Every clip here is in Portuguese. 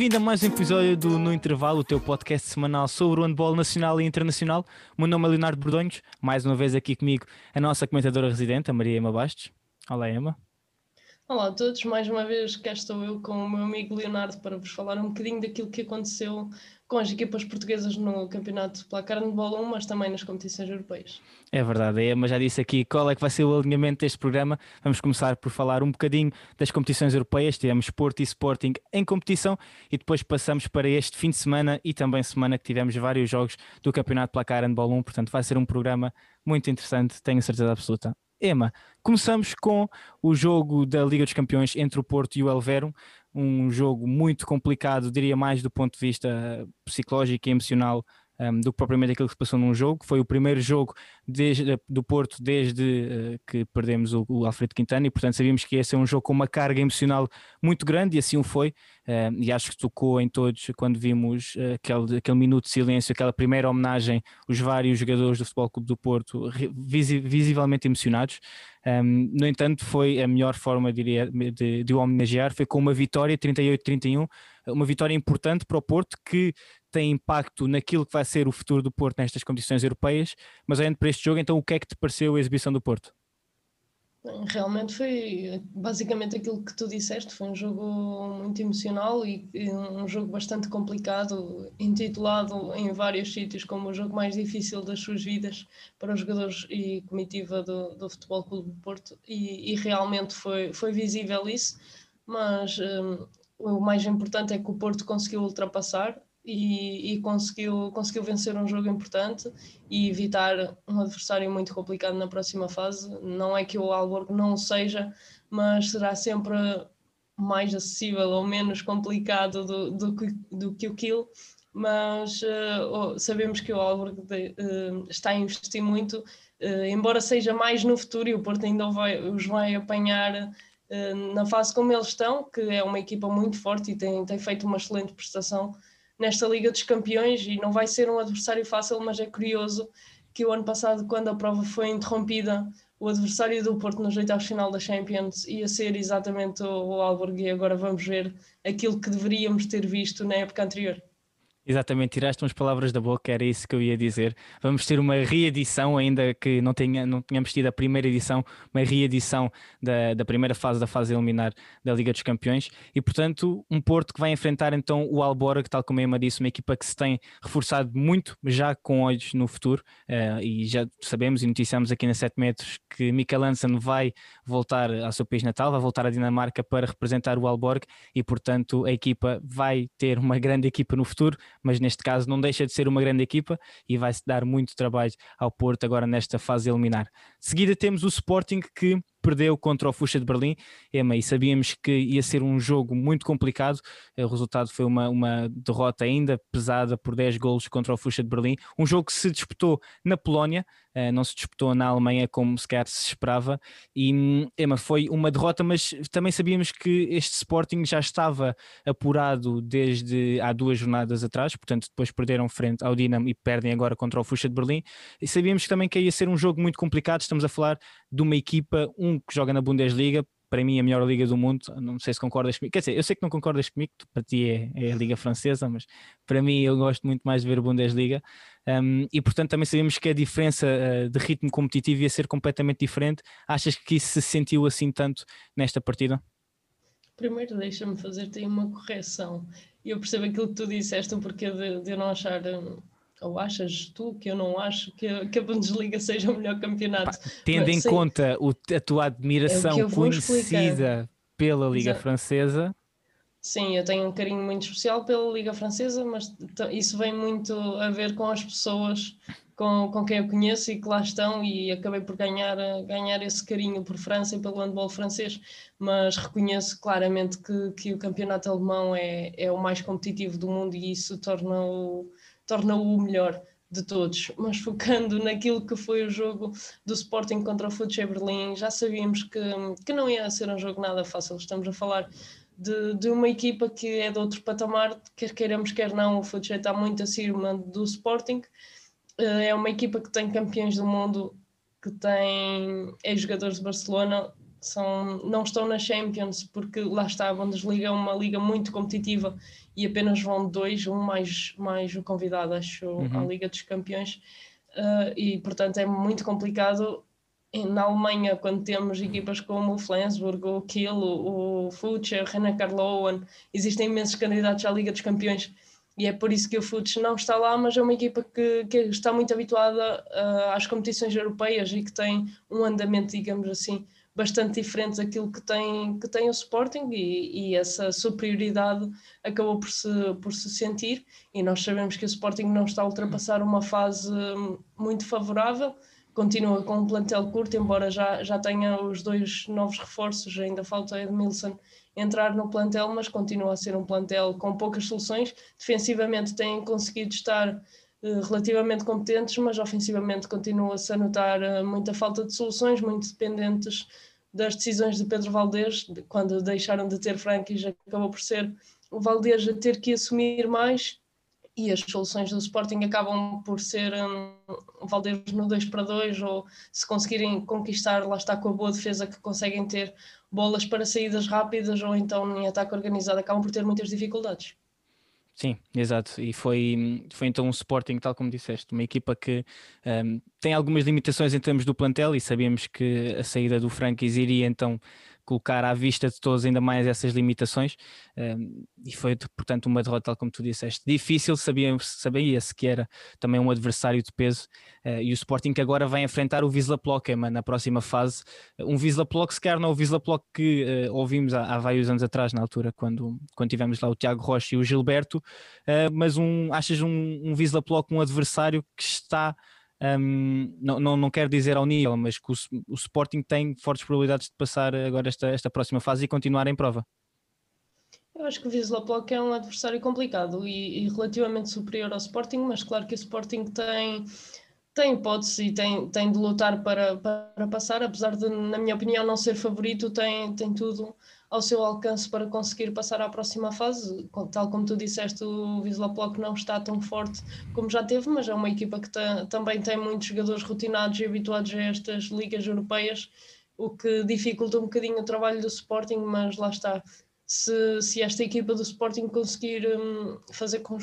bem-vindo a mais um episódio do No Intervalo, o teu podcast semanal sobre o handball nacional e internacional. O meu nome é Leonardo Bordonhos, mais uma vez aqui comigo a nossa comentadora residente, a Maria Ema Bastos. Olá, Ema. Olá a todos, mais uma vez cá estou eu com o meu amigo Leonardo para vos falar um bocadinho daquilo que aconteceu com as equipas portuguesas no campeonato Placar de Bola 1, mas também nas competições europeias. É verdade, a Ema já disse aqui qual é que vai ser o alinhamento deste programa. Vamos começar por falar um bocadinho das competições europeias, tivemos Sport e Sporting em competição e depois passamos para este fim de semana e também semana que tivemos vários jogos do campeonato Placar de Bola 1, portanto vai ser um programa muito interessante, tenho certeza absoluta. Ema, começamos com o jogo da Liga dos Campeões entre o Porto e o Elvero, um jogo muito complicado, diria mais do ponto de vista psicológico e emocional um, do que propriamente aquilo que se passou num jogo. Foi o primeiro jogo desde, do Porto desde uh, que perdemos o, o, Alfredo Quintana e, portanto, sabíamos que ia ser um jogo com uma carga emocional muito grande e assim o foi. Uh, e acho que tocou em todos quando vimos uh, aquele, aquele minuto de silêncio, aquela primeira homenagem, os vários jogadores do Futebol Clube do Porto visi visivelmente emocionados. Um, no entanto, foi a melhor forma, diria, de, de o homenagear, foi com uma vitória 38-31, uma vitória importante para o Porto que tem impacto naquilo que vai ser o futuro do Porto nestas competições europeias. Mas olhando para este jogo, então o que é que te pareceu a exibição do Porto? Realmente foi basicamente aquilo que tu disseste, foi um jogo muito emocional e um jogo bastante complicado, intitulado em vários sítios como o jogo mais difícil das suas vidas para os jogadores e comitiva do, do Futebol Clube do Porto e, e, realmente foi, foi visível isso, mas um, o mais importante é que o Porto conseguiu ultrapassar e, e, conseguiu, conseguiu vencer um jogo importante e evitar um adversário muito complicado na próxima fase. Não é que o Alborg não seja, mas será sempre mais acessível ou menos complicado do, do, do que o Kill. Mas uh, sabemos que o Alborg uh, está a investir muito, uh, embora seja mais no futuro, e o Porto ainda vai, os vai apanhar na fase como eles estão, que é uma equipa muito forte e tem, tem feito uma excelente prestação nesta Liga dos Campeões e não vai ser um adversário fácil, mas é curioso que o ano passado, quando a prova foi interrompida, o adversário do Porto nos oitavos final da Champions ia ser exatamente o, o Alborg e agora vamos ver aquilo que deveríamos ter visto na época anterior. Exatamente, tiraste umas palavras da boca, era isso que eu ia dizer. Vamos ter uma reedição, ainda que não, tenha, não tenhamos tido a primeira edição, uma reedição da, da primeira fase da fase eliminar da Liga dos Campeões. E, portanto, um Porto que vai enfrentar então o Albora, que tal como a Emma disse, uma equipa que se tem reforçado muito, já com olhos no futuro, uh, e já sabemos e noticiamos aqui na 7 metros que Mikael Hansen vai voltar ao seu país natal, vai voltar à Dinamarca para representar o Alborg e, portanto, a equipa vai ter uma grande equipa no futuro mas neste caso não deixa de ser uma grande equipa e vai-se dar muito trabalho ao Porto agora nesta fase eliminar. De seguida temos o Sporting que perdeu contra o Fuxa de Berlim, Ema, e sabíamos que ia ser um jogo muito complicado, o resultado foi uma, uma derrota ainda pesada por 10 golos contra o Fuxa de Berlim, um jogo que se disputou na Polónia, eh, não se disputou na Alemanha como sequer se esperava, e Ema, foi uma derrota, mas também sabíamos que este Sporting já estava apurado desde há duas jornadas atrás, portanto depois perderam frente ao Dinamo e perdem agora contra o Fuxa de Berlim, e sabíamos também que ia ser um jogo muito complicado, estamos a falar de uma equipa, um que joga na Bundesliga, para mim a melhor liga do mundo, não sei se concordas comigo, quer dizer, eu sei que não concordas comigo, para ti é, é a liga francesa, mas para mim eu gosto muito mais de ver a Bundesliga um, e portanto também sabemos que a diferença uh, de ritmo competitivo ia ser completamente diferente, achas que isso se sentiu assim tanto nesta partida? Primeiro deixa-me fazer-te uma correção, eu percebo aquilo que tu disseste, o porquê de, de eu não achar hum, ou achas tu que eu não acho que a, que a Bundesliga seja o melhor campeonato? Pá, tendo Mas, em conta o, a tua admiração é conhecida explicar. pela Liga Exato. Francesa. Sim, eu tenho um carinho muito especial pela Liga Francesa, mas isso vem muito a ver com as pessoas com, com quem eu conheço e que lá estão, e acabei por ganhar, ganhar esse carinho por França e pelo handball francês, mas reconheço claramente que, que o campeonato alemão é, é o mais competitivo do mundo e isso torna-o torna-o o melhor de todos, mas focando naquilo que foi o jogo do Sporting contra o Futebol Berlim, já sabíamos que, que não ia ser um jogo nada fácil. Estamos a falar de, de uma equipa que é de outro patamar, quer queiramos, quer não, o Futebol está muito acima do Sporting. Eh, é uma equipa que tem campeões do mundo, que tem ex-jogadores de Barcelona, são, não estão na Champions porque lá está, a Bundesliga é uma liga muito competitiva e apenas vão dois, um mais, mais o convidado, acho, uhum. à Liga dos Campeões. Uh, e portanto é muito complicado na Alemanha, quando temos equipas como o Flensburg, o Kiel, o Futsche, o Renan Karlowen, existem imensos candidatos à Liga dos Campeões e é por isso que o Futsche não está lá, mas é uma equipa que, que está muito habituada uh, às competições europeias e que tem um andamento, digamos assim, bastante diferente daquilo que tem, que tem o Sporting e, e, essa superioridade acabou por se, por se sentir. E nós sabemos que o Sporting não está a ultrapassar uma fase muito favorável. Continua com um plantel curto, embora já, já tenha os dois novos reforços, ainda falta Edmilson entrar no plantel, mas continua a ser um plantel com poucas soluções. Defensivamente têm conseguido estar uh, relativamente competentes, mas ofensivamente continua-se a notar uh, muita falta de soluções, muito dependentes das decisões de Pedro Valdez, de, quando deixaram de ter Franquis, acabou por ser o Valdez a ter que assumir mais e as soluções do Sporting acabam por ser um, Valdez no 2 para 2 ou se conseguirem conquistar, lá está com a boa defesa que conseguem ter bolas para saídas rápidas ou então em ataque organizado, acabam por ter muitas dificuldades. Sim, exato. E foi, foi então um Sporting, tal como disseste, uma equipa que um, tem algumas limitações em termos do plantel e sabíamos que a saída do Franquis iria então colocar à vista de todos ainda mais essas limitações. E foi portanto uma derrota tal como tu disseste, difícil, sabia-se sabia que era também um adversário de peso. Uh, e o Sporting que agora vai enfrentar o Wisla Plockema na próxima fase, um Wisla Plock se calhar não o Wisla Plock que uh, ouvimos há, há, vários anos atrás na altura quando, quando tivemos lá o Tiago Rocha e o Gilberto, uh, mas um, achas um, um Wisla Plock um adversário que está um, não, não, não quero dizer ao nível, mas que o, o, Sporting tem fortes probabilidades de passar agora esta, esta próxima fase e continuar em prova. Eu acho que o Wisla Plock é um adversário complicado e, e, relativamente superior ao Sporting, mas claro que o Sporting tem, tem hipótese e tem, tem de lutar para, para passar, apesar de, na minha opinião, não ser favorito, tem, tem tudo ao seu alcance para conseguir passar à próxima fase. Tal como tu disseste, o Wisla Plock não está tão forte como já teve, mas é uma equipa que também tem muitos jogadores rotinados e habituados a estas ligas europeias, o que dificulta um bocadinho o trabalho do Sporting, mas lá está. Se, se esta equipa do Sporting conseguir um, fazer com,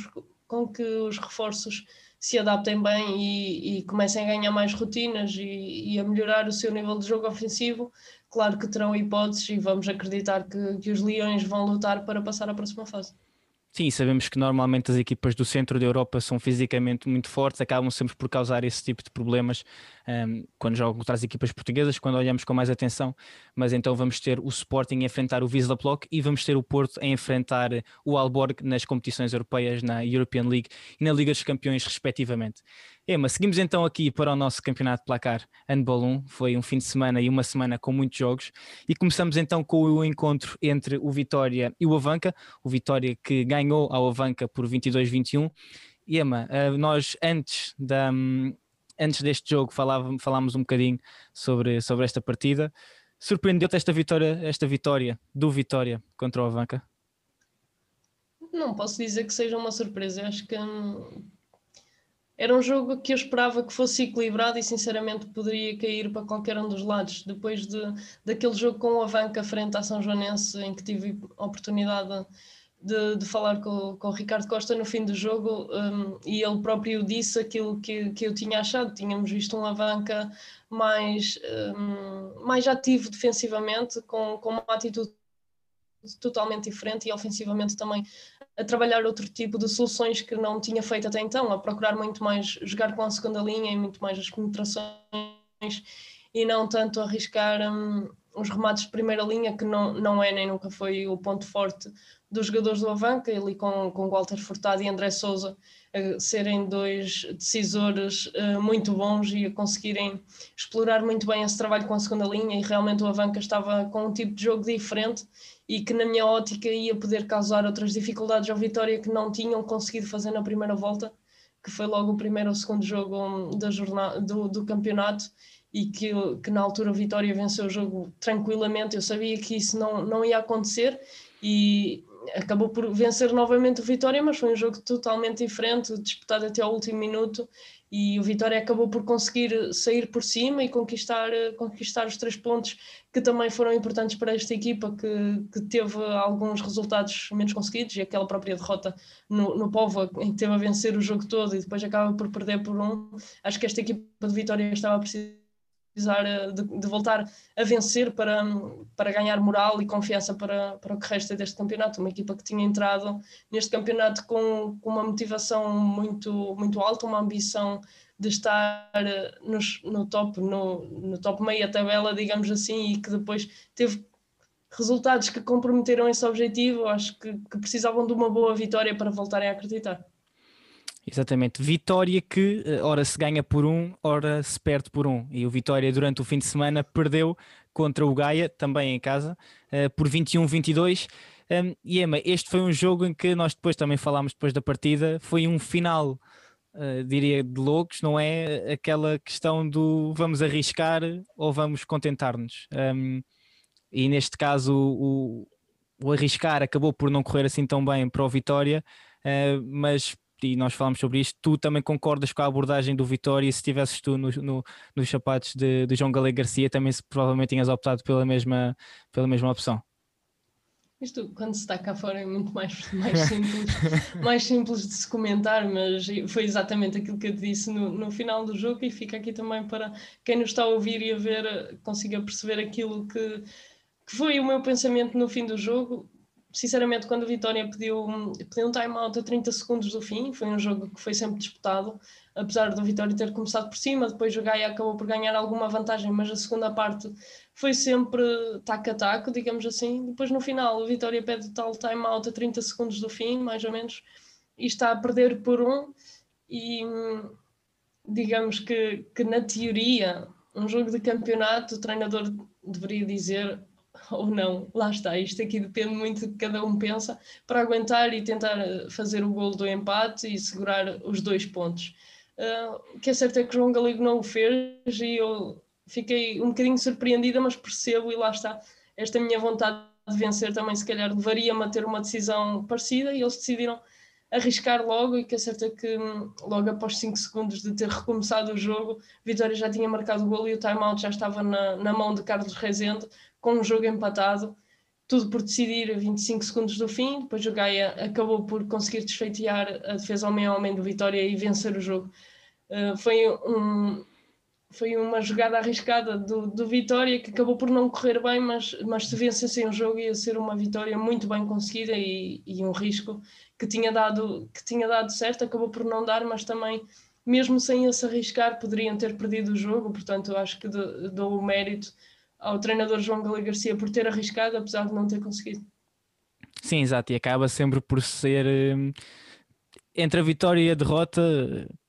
com que os reforços se adaptem bem e, e, comecem a ganhar mais rotinas e, e, a melhorar o seu nível de jogo ofensivo, claro que terão hipóteses e vamos acreditar que, que os Leões vão lutar para passar à próxima fase. Sim, sabemos que normalmente as equipas do centro da Europa são fisicamente muito fortes, acabam sempre por causar esse tipo de problemas um, quando jogam contra as equipas portuguesas, quando olhamos com mais atenção. Mas então vamos ter o Sporting a enfrentar o Wisla Plock e vamos ter o Porto a enfrentar o Alborg nas competições europeias, na European League e na Liga dos Campeões, respectivamente. Ema, seguimos então aqui para o nosso campeonato de placar Handball 1. Foi um fim de semana e uma semana com muitos jogos. E começamos então com o encontro entre o Vitória e o Avanca. O Vitória que ganhou ao Avanca por 22-21. E Ema, eh, nós antes, da, antes deste jogo falávamos, falámos um bocadinho sobre, sobre esta partida. Surpreendeu-te esta vitória, esta vitória do Vitória contra o Avanca? Não posso dizer que seja uma surpresa. Acho que hum, era um jogo que eu esperava que fosse equilibrado e sinceramente poderia cair para qualquer um dos lados. Depois de, daquele jogo com o Avanca frente à São Joanense, em que tive a oportunidade de, de falar com, com o Ricardo Costa no fim do jogo, um, e ele próprio disse aquilo que, que eu tinha achado. Tínhamos visto um Avanca mais, um, mais ativo defensivamente, com, com uma atitude totalmente diferente e ofensivamente também a trabalhar outro tipo de soluções que não tinha feito até então, a procurar muito mais jogar com a segunda linha e muito mais as penetrações e não tanto arriscar um, os remates de primeira linha, que não, não é nem nunca foi o ponto forte dos jogadores do Avanca, ali com, com Walter Furtado e André Souza, a serem dois decisores uh, muito bons e a conseguirem explorar muito bem esse trabalho com a segunda linha. E realmente o Avanca estava com um tipo de jogo diferente e que na minha ótica ia poder causar outras dificuldades ao Vitória que não tinham conseguido fazer na primeira volta, que foi logo o primeiro ou segundo jogo hum, da jornada, do, do campeonato e que, que na altura o Vitória venceu o jogo tranquilamente. Eu sabia que isso não, não ia acontecer e acabou por vencer novamente o Vitória, mas foi um jogo totalmente diferente, disputado até ao último minuto e o Vitória acabou por conseguir sair por cima e conquistar, conquistar os três pontos que também foram importantes para esta equipa que, que teve alguns resultados menos conseguidos e aquela própria derrota no, no Povo em que teve a vencer o jogo todo e depois acaba por perder por um acho que esta equipa de Vitória estava a precisar precisar eh, de, de, voltar a vencer para, para ganhar moral e confiança para, para o que resta deste campeonato. Uma equipa que tinha entrado neste campeonato com, com uma motivação muito, muito alta, uma ambição de estar eh, nos, no top, no, no top meia tabela, digamos assim, e que depois teve resultados que comprometeram esse objetivo. Acho que, que precisavam de uma boa vitória para voltarem a acreditar. Exatamente. Vitória que, eh, ora se ganha por um, ora se perde por um. E o Vitória, durante o fim de semana, perdeu contra o Gaia, também em casa, uh, por 21-22. Um, e Emma, este foi um jogo em que nós depois também falámos depois da partida, foi um final, uh, diria, de loucos, não é? Aquela questão do vamos arriscar ou vamos contentar-nos. Um, e neste caso, o, o, arriscar acabou por não correr assim tão bem para o Vitória, uh, mas e nós falamos sobre isto, tu também concordas com a abordagem do Vitória e se estivesses tu no, no, nos sapatos de, de João Galego Garcia também se, provavelmente tinhas optado pela mesma, pela mesma opção. Isto, quando se está cá fora, é muito mais, mais, simples, mais simples de se comentar, mas foi exatamente aquilo que eu disse no, no final do jogo e fica aqui também para quem nos está a ouvir e a ver consiga perceber aquilo que, que foi o meu pensamento no fim do jogo sinceramente, quando o Vitória pediu, pediu um time-out a 30 segundos do fim, foi um jogo que foi sempre disputado, apesar do Vitória ter começado por cima, depois o Gaia acabou por ganhar alguma vantagem, mas a segunda parte foi sempre taco a taco, digamos assim. Depois no final, o Vitória pede tal time-out a 30 segundos do fim, mais ou menos, e está a perder por um, e digamos que, que na teoria, um jogo de campeonato, o treinador deveria dizer ou não. Lá está, isto aqui depende muito do que cada um pensa para aguentar e tentar eh, fazer o gol do empate e segurar os dois pontos. Uh, o que é certo é que João Galego não o fez e eu fiquei um bocadinho surpreendida, mas percebo e lá está. Esta minha vontade de vencer também, se calhar, levaria-me a ter uma decisão parecida e eles decidiram arriscar logo e que é certo é que hum, logo após 5 segundos de ter recomeçado o jogo, Vitória já tinha marcado o gol e o timeout já estava na, na mão de Carlos Rezende, com o jogo empatado, tudo por decidir a 25 segundos do fim. Depois o Gaia acabou por conseguir desfeitear a defesa homem a homem do Vitória e vencer o jogo. Uh, foi, um, foi uma jogada arriscada do, do Vitória que acabou por não correr bem, mas, mas se vencessem o jogo ia ser uma vitória muito bem conseguida e, e um risco que tinha, dado, que tinha dado certo, acabou por não dar, mas também mesmo sem esse arriscar, poderiam ter perdido o jogo, portanto, acho que dou o mérito ao treinador João Galego Garcia por ter arriscado, apesar de não ter conseguido. Sim, exato, e acaba sempre por ser hum, entre a vitória e a derrota,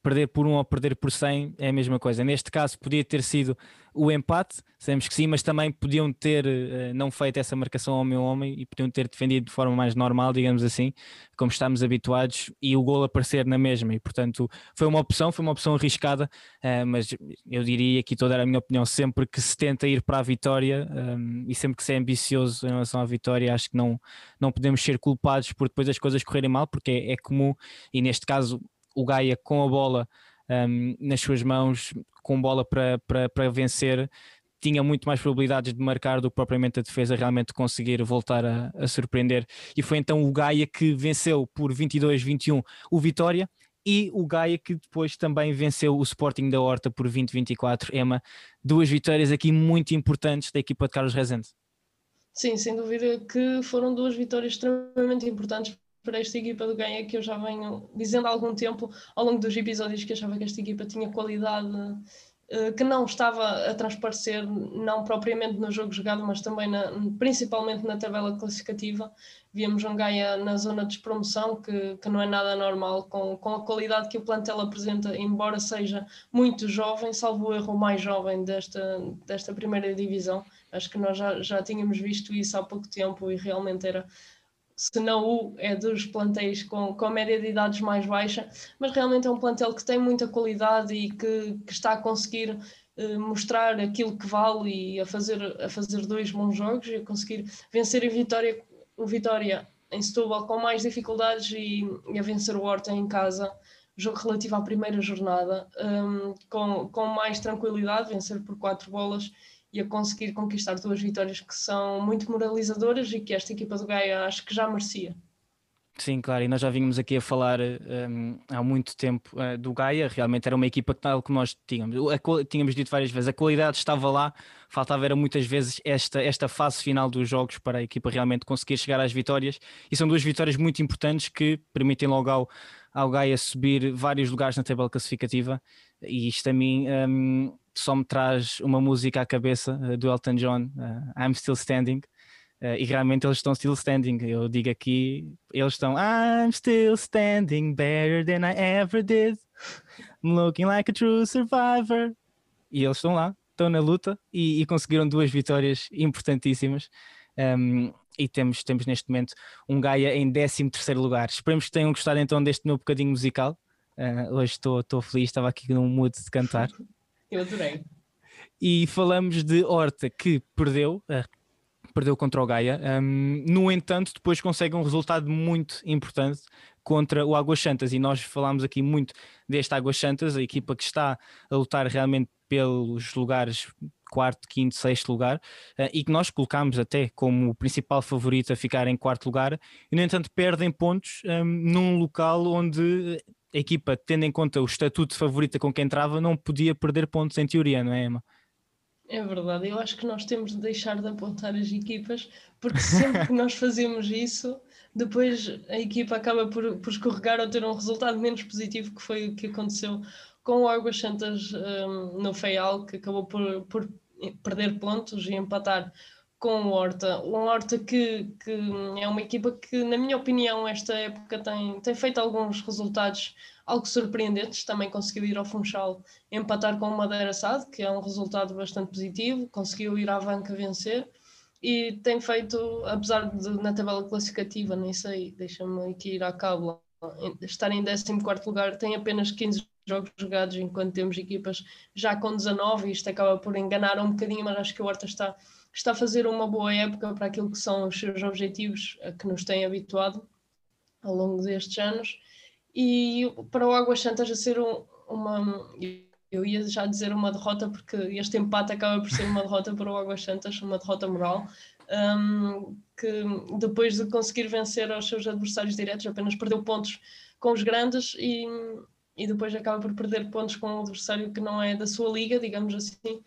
perder por um ou perder por 100 é a mesma coisa. Neste caso, podia ter sido o empate, sabemos que sim, mas também podiam ter uh, não feito essa marcação ao meu homem e podiam ter defendido de forma mais normal, digamos assim, como estamos habituados, e o gol aparecer na mesma. E portanto, foi uma opção, foi uma opção arriscada, uh, mas eu diria que toda a minha opinião, sempre que se tenta ir para a vitória um, e sempre que se é ambicioso em relação à vitória, acho que não, não podemos ser culpados por depois as coisas correrem mal, porque é, é comum, e neste caso o Gaia com a bola um, nas suas mãos, com bola para, para, para vencer, tinha muito mais probabilidades de marcar do que propriamente a defesa realmente conseguir voltar a, a surpreender. E foi então o Gaia que venceu por 22-21 o Vitória e o Gaia que depois também venceu o Sporting da Horta por 20-24. Emma, duas vitórias aqui muito importantes da equipa de Carlos Rezende. Sim, sem dúvida que foram duas vitórias extremamente importantes para esta equipa do Ganha que eu já venho dizendo há algum tempo ao longo dos episódios que achava que esta equipa tinha qualidade uh, que não estava a transparecer não propriamente no jogo jogado mas também na, principalmente na tabela classificativa. Víamos um Gaia na zona de despromoção que, que não é nada normal com, com a qualidade que o plantel apresenta embora seja muito jovem salvo o erro mais jovem desta, desta primeira divisão. Acho que nós já, já tínhamos visto isso há pouco tempo e realmente era se não o, é dos plantéis com, com média de idades mais baixa, mas realmente é um plantel que tem muita qualidade e que, que está a conseguir uh, mostrar aquilo que vale e a fazer, a fazer dois bons jogos e a conseguir vencer a Vitória, o Vitória em Setúbal com mais dificuldades e, e a vencer o Horta em casa jogo relativo à primeira jornada, um, com, com mais tranquilidade, vencer por quatro bolas e a conseguir conquistar duas vitórias que são muito moralizadoras e que esta equipa do Gaia acho que já merecia. Sim, claro, e nós já vínhamos aqui a falar um, há muito tempo uh, do Gaia, realmente era uma equipa tal que nós tínhamos, a, tínhamos dito várias vezes, a qualidade estava lá, faltava era muitas vezes esta, esta fase final dos jogos para a equipa realmente conseguir chegar às vitórias, e são duas vitórias muito importantes que permitem logo ao, ao Gaia subir vários lugares na tabela classificativa, e isto a mim um, só me traz uma música à cabeça uh, do Elton John, uh, I'm Still Standing, Uh, e realmente eles estão still standing. Eu digo aqui, eles estão I'm still standing better than I ever did. I'm looking like a true survivor. E eles estão lá, estão na luta e, e conseguiram duas vitórias importantíssimas. Um, e temos, temos neste momento um Gaia em 13 lugar. Esperemos que tenham gostado então deste meu bocadinho musical. Uh, hoje estou feliz, estava aqui num mood de cantar. Eu adorei. E falamos de Horta que perdeu, uh, perdeu contra o Gaia. Um, no entanto, depois consegue um resultado muito importante contra o Águas Santas e nós falámos aqui muito deste Águas Santas, a equipa que está a lutar realmente pelos lugares quarto, quinto, sexto lugar uh, e que nós colocámos até como o principal favorito a ficar em quarto lugar e no entanto perdem pontos um, num local onde a equipa, tendo em conta o estatuto de favorita com quem entrava, não podia perder pontos em teoria, não é Emma? É verdade, eu acho que nós temos de deixar de apontar as equipas, porque sempre que nós fazemos isso, depois a equipa acaba por, por escorregar ou ter um resultado menos positivo, que foi o que aconteceu com o Águas Santas um, no Feial, que acabou por, por perder pontos e empatar com o Horta. Um Horta que, que é uma equipa que, na minha opinião, esta época tem, tem feito alguns resultados algo surpreendentes. Também conseguiu ir ao Funchal empatar com o Madeira SAD, que é um resultado bastante positivo. Conseguiu ir à Vanca vencer e tem feito, apesar de na tabela classificativa, nem sei, deixa-me aqui ir à cabo, estar em 14 lugar, tem apenas 15 jogos jogados, enquanto temos equipas já com 19, e isto acaba por enganar um bocadinho, mas acho que o Horta está está a fazer uma boa época para aquilo que são os seus objetivos a que nos tem habituado ao longo destes anos. E para o Águas Santas a ser um, uma eu ia já dizer uma derrota porque este empate acaba por ser uma derrota para o Águas Santas, uma derrota moral um, que depois de conseguir vencer aos seus adversários diretos apenas perdeu pontos com os grandes e, e depois acaba por perder pontos com um adversário que não é da sua liga, digamos assim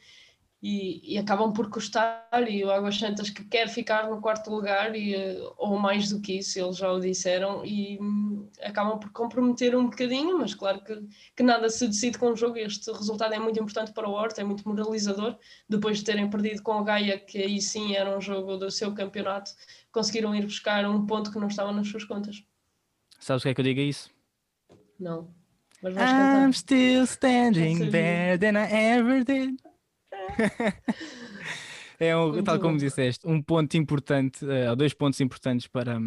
e, e, acabam por custar e o Águas Santas que quer ficar no quarto lugar e, ou mais do que isso, eles já o disseram e hum, acabam por comprometer um bocadinho, mas claro que, que nada se decide com o jogo. Este resultado é muito importante para o Horta, é muito moralizador. Depois de terem perdido com o Gaia, que aí sim era um jogo do seu campeonato conseguiram ir buscar um ponto que não estava nas suas contas. Sabes o que é que eu digo a isso? Não. Mas I'm still standing better than I ever did é um, tal como disseste, um ponto importante, uh, dois pontos importantes para,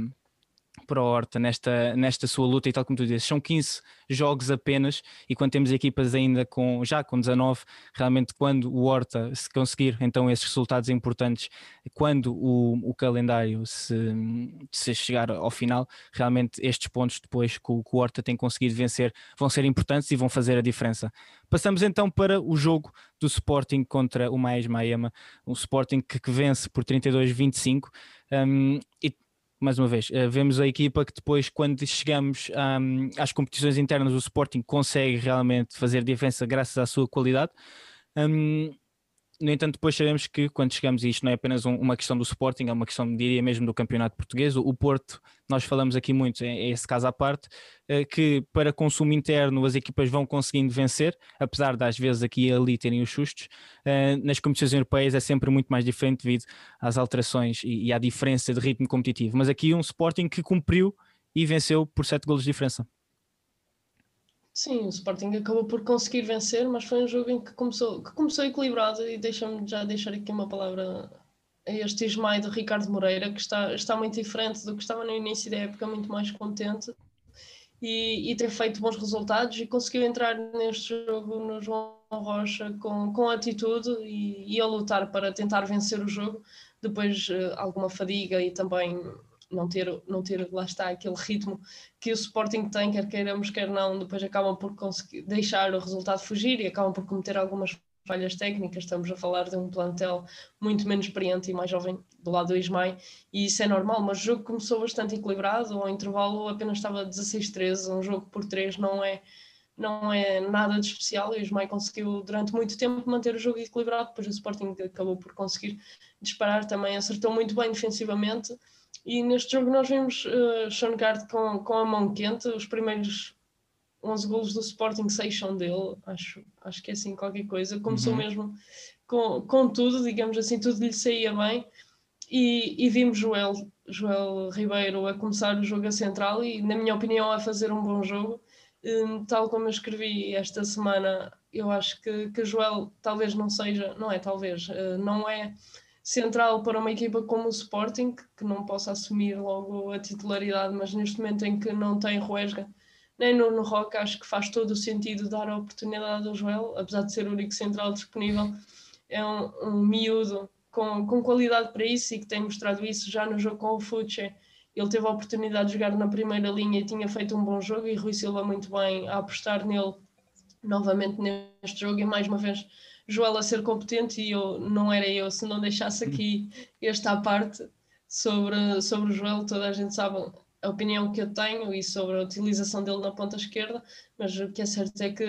para o Horta nesta, nesta sua luta e tal como tu dizes, são 15 jogos apenas e quando temos equipas ainda com já com 19, realmente quando o Horta se conseguir então esses resultados importantes, quando o, o calendário se, se chegar ao final, realmente estes pontos depois que o, que o Horta tem conseguido vencer vão ser importantes e vão fazer a diferença. Passamos então para o jogo do Sporting contra o Mais Miami, um Sporting que, que vence por 32-25 um, e mais uma vez, uh, vemos a equipa que depois, quando chegamos um, às competições internas, o Sporting consegue realmente fazer diferença graças à sua qualidade. Um, no entanto, depois sabemos que quando chegamos, e isto não é apenas um, uma questão do Sporting, é uma questão, diria mesmo, do campeonato português. O, o Porto, nós falamos aqui muito, é, é esse caso à parte, é, que para consumo interno as equipas vão conseguindo vencer, apesar de às vezes aqui e ali terem os sustos. É, nas competições europeias é sempre muito mais diferente devido às alterações e, e à diferença de ritmo competitivo. Mas aqui um Sporting que cumpriu e venceu por 7 golos de diferença. Sim, o Sporting acabou por conseguir vencer, mas foi um jogo em que começou, que começou equilibrado e deixa-me já deixar aqui uma palavra a este Ismael de Ricardo Moreira, que está, está muito diferente do que estava no início da época, muito mais contente e, e tem feito bons resultados e conseguiu entrar neste jogo no João Rocha com, com atitude e, e a lutar para tentar vencer o jogo, depois uh, alguma fadiga e também não ter, não ter lá está aquele ritmo que o Sporting tem, quer queiramos, quer não, depois acabam por conseguir deixar o resultado fugir e acabam por cometer algumas falhas técnicas. Estamos a falar de um plantel muito menos experiente e mais jovem do lado do Ismael, e isso é normal. Mas o jogo começou bastante equilibrado. Ao intervalo apenas estava 16-13. Um jogo por 3 não é, não é nada de especial. E o Ismael conseguiu durante muito tempo manter o jogo equilibrado. Depois o Sporting acabou por conseguir disparar também, acertou muito bem defensivamente. E neste jogo nós vimos uh, Sean Gard com, com a mão quente. Os primeiros 11 golos do Sporting 6 são dele, acho, acho que é assim qualquer coisa. Começou uhum. mesmo com, com tudo, digamos assim, tudo lhe saía bem. E, e, vimos Joel, Joel Ribeiro a começar o jogo a central e, na minha opinião, a fazer um bom jogo. Um, tal como eu escrevi esta semana, eu acho que, que Joel talvez não seja, não é talvez, uh, não é central para uma equipa como o Sporting, que não possa assumir logo a titularidade, mas neste momento em que não tem Ruesga, nem no, no Rock, acho que faz todo o sentido dar a oportunidade ao Joel, apesar de ser o único central disponível, é um, um miúdo com, com qualidade para isso e que tem mostrado isso já no jogo com o Fuche. Ele teve a oportunidade de jogar na primeira linha e tinha feito um bom jogo e Rui Silva muito bem a apostar nele novamente neste jogo e mais uma vez Joel a ser competente e eu não era eu se não deixasse aqui esta parte sobre, sobre o Joel, toda a gente sabe a opinião que eu tenho e sobre a utilização dele na ponta esquerda, mas o que é certo é que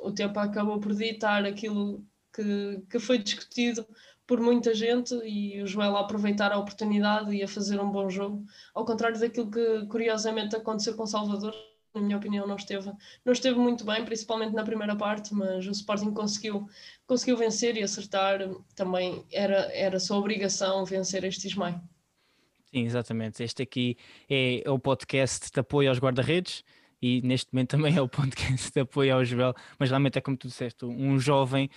o tempo acabou por ditar aquilo que, que foi discutido por muita gente e o Joel a aproveitar a oportunidade e a fazer um bom jogo, ao contrário daquilo que curiosamente aconteceu com Salvador, na minha opinião não esteve, não esteve muito bem, principalmente na primeira parte, mas o Sporting conseguiu, conseguiu vencer e acertar, também era, era sua obrigação vencer este Ismael. Sim, exatamente. Este aqui é, o podcast de apoio aos guarda-redes e neste momento também é o podcast de apoio ao Joel, mas realmente é como tu disseste, um jovem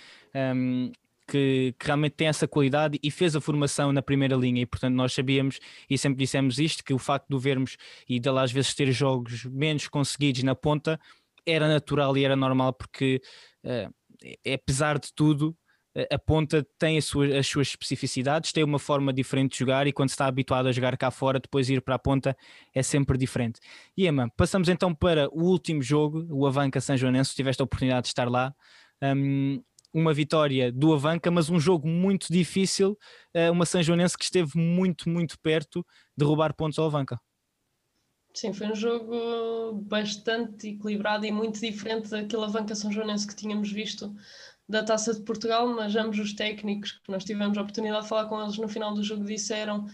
um, que, que, realmente tem essa qualidade e fez a formação na primeira linha e portanto nós sabíamos e sempre dissemos isto, que o facto de o vermos e dele às vezes ter jogos menos conseguidos na ponta era natural e era normal porque uh, apesar de tudo a ponta tem as suas, as suas especificidades, tem uma forma diferente de jogar e quando está habituado a jogar cá fora, depois ir para a ponta é sempre diferente. E Emma, passamos então para o último jogo, o Avanca São Joanense, se tiveste a oportunidade de estar lá. Um, uma vitória do Avanca, mas um jogo muito difícil, uh, uma São Joanense que esteve muito, muito perto de roubar pontos ao Avanca. Sim, foi um jogo bastante equilibrado e muito diferente daquele Avanca São Joanense que tínhamos visto da Taça de Portugal, mas ambos os técnicos que nós tivemos a oportunidade de falar com eles no final do jogo disseram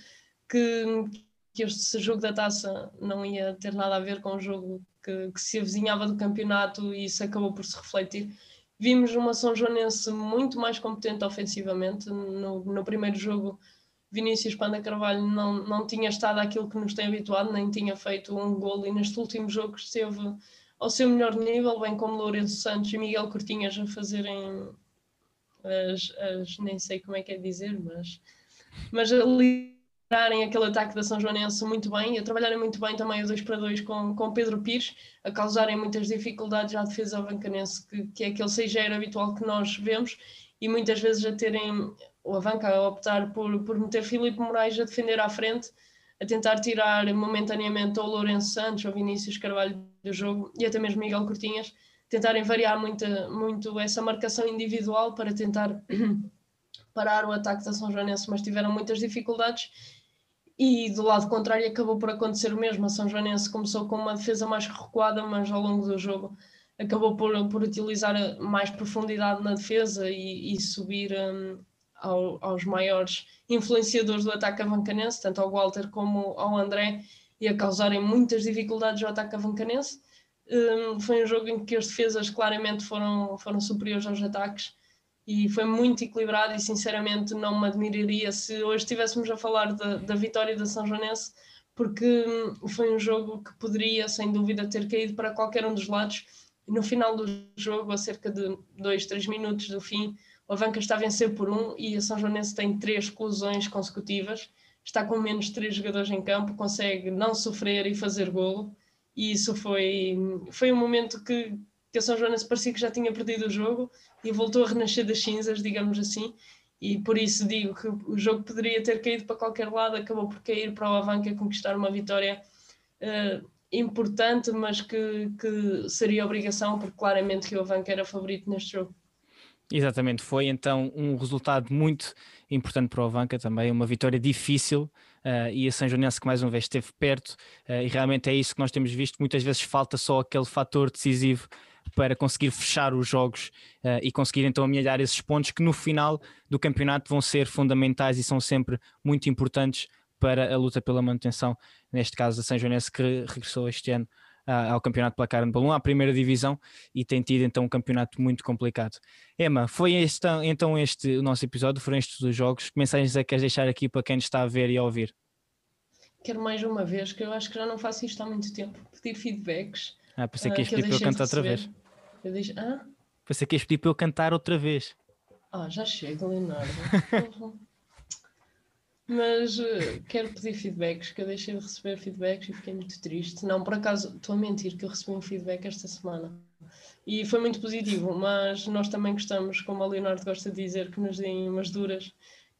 que, que este jogo da Taça não ia ter nada a ver com o jogo que, que se avizinhava do campeonato e isso acabou por se refletir. Vimos uma São Joanense muito mais competente ofensivamente. No, no primeiro jogo, Vinícius Panda Carvalho não, não tinha estado aquilo que nos tem habituado, nem tinha feito um golo, e neste último jogo esteve ao seu melhor nível, bem como Lourenço Santos e Miguel Cortinhas a fazerem as, as nem sei como é que é dizer, mas, mas a liderarem aquele ataque da São Joanense muito bem e a trabalharem muito bem também o 2 para 2 com, com Pedro Pires, a causarem muitas dificuldades à defesa bancanense, que, que é aquele 6 habitual que nós vemos, e muitas vezes a terem o Avanca a optar por, por meter Filipe Moraes a defender à frente a tentar tirar momentaneamente ou Lourenço Santos ou Vinícius Carvalho do jogo e até mesmo Miguel Cortinhas, tentarem variar muito, muito essa marcação individual para tentar parar o ataque da São Joanense, mas tiveram muitas dificuldades e do lado contrário acabou por acontecer o mesmo. A São Joanense começou com uma defesa mais recuada, mas ao longo do jogo acabou por, por utilizar mais profundidade na defesa e, e subir um, ao, aos maiores influenciadores do ataque avancanense, tanto ao Walter como ao André, e a causarem muitas dificuldades ao ataque avancanense. Um, foi um jogo em que as defesas claramente foram, foram superiores aos ataques e foi muito equilibrado e sinceramente não me admiraria se hoje estivéssemos a falar da, da vitória da São Joanense porque hum, foi um jogo que poderia sem dúvida ter caído para qualquer um dos lados e no final do jogo, a cerca de dois, três minutos do fim, o Avanca está a vencer por um e a São Joanense tem três exclusões consecutivas, está com menos três jogadores em campo, consegue não sofrer e fazer golo. E isso foi, foi um momento que, que a São Joanense parecia que já tinha perdido o jogo e voltou a renascer das cinzas, digamos assim. e por isso digo que o jogo poderia ter caído para qualquer lado, acabou por cair para o Avanca conquistar uma vitória uh, importante, mas que, que seria obrigação, porque claramente que o Avanca era favorito neste jogo. Exatamente, foi então um resultado muito importante para o Avanca também, uma vitória difícil uh, e a São Joanense que mais uma vez esteve perto uh, e realmente é isso que nós temos visto, muitas vezes falta só aquele fator decisivo para conseguir fechar os jogos uh, e conseguir então amelhar esses pontos que no final do campeonato vão ser fundamentais e são sempre muito importantes para a luta pela manutenção, neste caso a São Joanense que regressou este ano ao Campeonato Placar de Balão, à primeira divisão, e tem tido então um campeonato muito complicado. Emma, foi este, então este o nosso episódio, foram estes os jogos. Que mensagens é que queres deixar aqui para quem está a ver e a ouvir? Quero mais uma vez, que eu acho que já não faço isto há muito tempo, pedir feedbacks. Ah, pensei que ias pedir para eu cantar outra vez. Eu deixo... Ah? Pensei que ias pedir para eu cantar outra vez. Ah, já chega, Leonardo. Mas uh, quero pedir feedbacks, que eu deixei de receber feedbacks e fiquei muito triste. Não, por acaso, estou a mentir que eu recebi um feedback esta semana. E foi muito positivo, mas nós também gostamos, como o Leonardo gosta de dizer, que nos deem umas duras,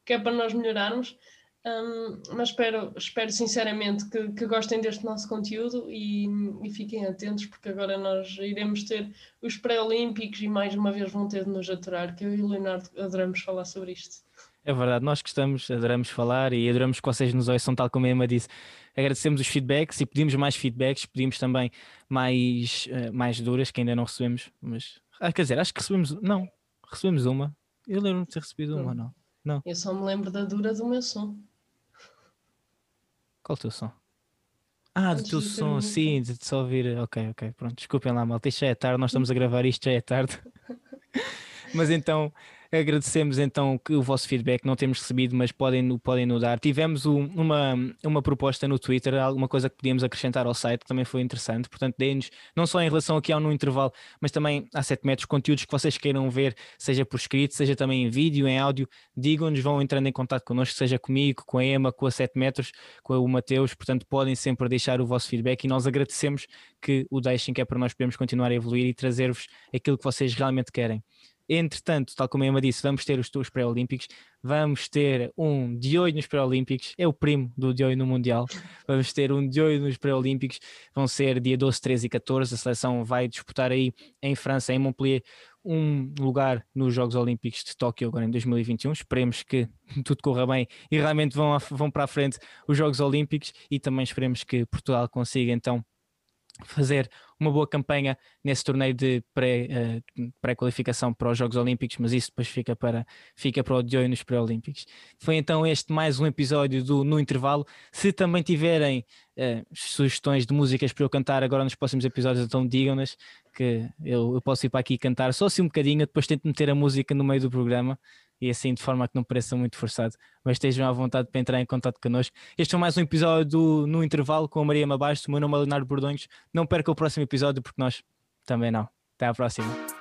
que é para nós melhorarmos. Um, mas espero, espero sinceramente que, que gostem deste nosso conteúdo e, e, fiquem atentos, porque agora nós iremos ter os pré-olímpicos e mais uma vez vão ter de nos aturar, que eu e o Leonardo adoramos falar sobre isto. É verdade, nós gostamos, adoramos falar e adoramos que vocês nos ouçam, tal como a Emma disse. Agradecemos os feedbacks e pedimos mais feedbacks, pedimos também mais, uh, mais duras que ainda não recebemos, mas ah, quer dizer, acho que recebemos, não, recebemos uma. Eu lembro-me de ter recebido uma, não. não. Eu só me lembro da dura do meu som. Qual o teu som? Ah, do teu som, sim, de só ouvir. Ok, ok, pronto, desculpem lá, malta. Isto já é tarde, nós estamos a gravar isto, já é tarde. Mas então, Agradecemos então o vosso feedback, não temos recebido, mas podem, podem nos dar. Tivemos uma, uma proposta no Twitter, alguma coisa que podíamos acrescentar ao site, que também foi interessante. Portanto, deem-nos, não só em relação aqui ao no intervalo, mas também há 7 metros, conteúdos que vocês queiram ver, seja por escrito, seja também em vídeo, em áudio, digam-nos, vão entrando em contato connosco, seja comigo, com a Emma, com a 7 metros, com o Mateus. Portanto, podem sempre deixar o vosso feedback e nós agradecemos que o deixem, que é para nós podermos continuar a evoluir e trazer-vos aquilo que vocês realmente querem. Entretanto, tal como a Emma disse, vamos ter os, os pré-olímpicos, vamos ter um de olho nos pré-olímpicos, é o primo do de olho no Mundial, vamos ter um de olho nos pré-olímpicos, vão ser dia 12, 13 e 14, a seleção vai disputar aí em França, em Montpellier, um lugar nos Jogos Olímpicos de Tóquio agora em 2021. Esperemos que tudo corra bem e realmente vão, a, vão para a frente os Jogos Olímpicos e também esperemos que Portugal consiga então fazer uma boa campanha nesse torneio de eh, pré-qualificação pré para os Jogos Olímpicos, mas isso depois fica para, fica para o de hoje nos pré-olímpicos. Foi então este mais um episódio do No Intervalo. Se também tiverem uh, sugestões de músicas para eu cantar agora nos próximos episódios, então digam-nas que eu, eu, posso ir para aqui cantar só assim um bocadinho, depois tento meter a música no meio do programa e assim de forma que não pareça muito forçado, mas estejam à vontade para entrar em contato connosco. Este é mais um episódio do, no intervalo com a Maria Mabasto, o meu nome é Leonardo Bordões. Não perca o próximo episódio porque nós também não. Até à próxima.